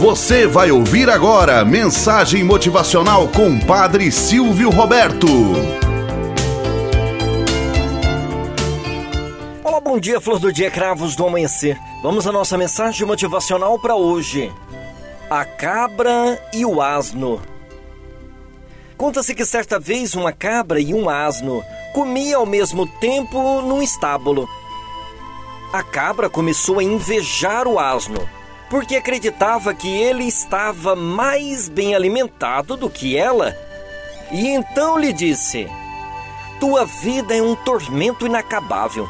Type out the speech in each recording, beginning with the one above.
Você vai ouvir agora mensagem motivacional com Padre Silvio Roberto. Olá, bom dia, flor do dia, cravos do amanhecer. Vamos à nossa mensagem motivacional para hoje. A cabra e o asno. Conta-se que certa vez uma cabra e um asno comiam ao mesmo tempo num estábulo. A cabra começou a invejar o asno porque acreditava que ele estava mais bem alimentado do que ela. E então lhe disse: Tua vida é um tormento inacabável.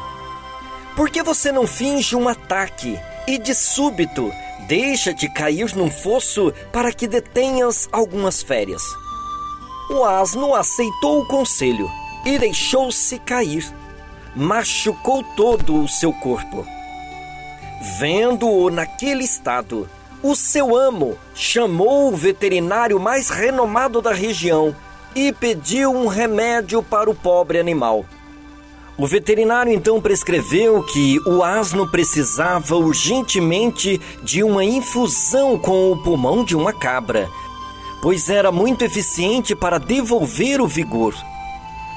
Por que você não finge um ataque e de súbito deixa-te cair num fosso para que detenhas algumas férias? O asno aceitou o conselho e deixou-se cair. Machucou todo o seu corpo. Vendo-o naquele estado, o seu amo chamou o veterinário mais renomado da região e pediu um remédio para o pobre animal. O veterinário então prescreveu que o asno precisava urgentemente de uma infusão com o pulmão de uma cabra, pois era muito eficiente para devolver o vigor.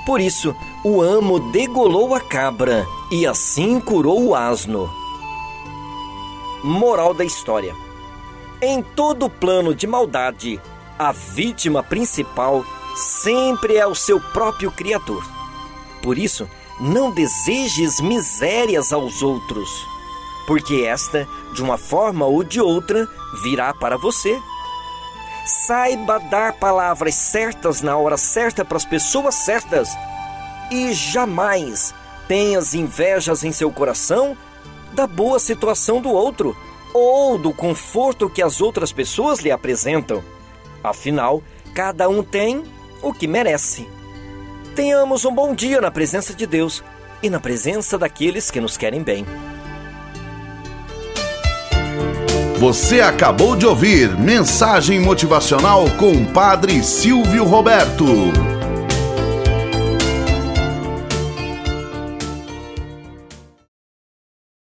Por isso, o amo degolou a cabra e assim curou o asno. Moral da história: Em todo plano de maldade, a vítima principal sempre é o seu próprio Criador. Por isso, não desejes misérias aos outros, porque esta, de uma forma ou de outra, virá para você. Saiba dar palavras certas na hora certa para as pessoas certas e jamais tenhas invejas em seu coração da boa situação do outro ou do conforto que as outras pessoas lhe apresentam. Afinal, cada um tem o que merece. Tenhamos um bom dia na presença de Deus e na presença daqueles que nos querem bem. Você acabou de ouvir Mensagem Motivacional com Padre Silvio Roberto.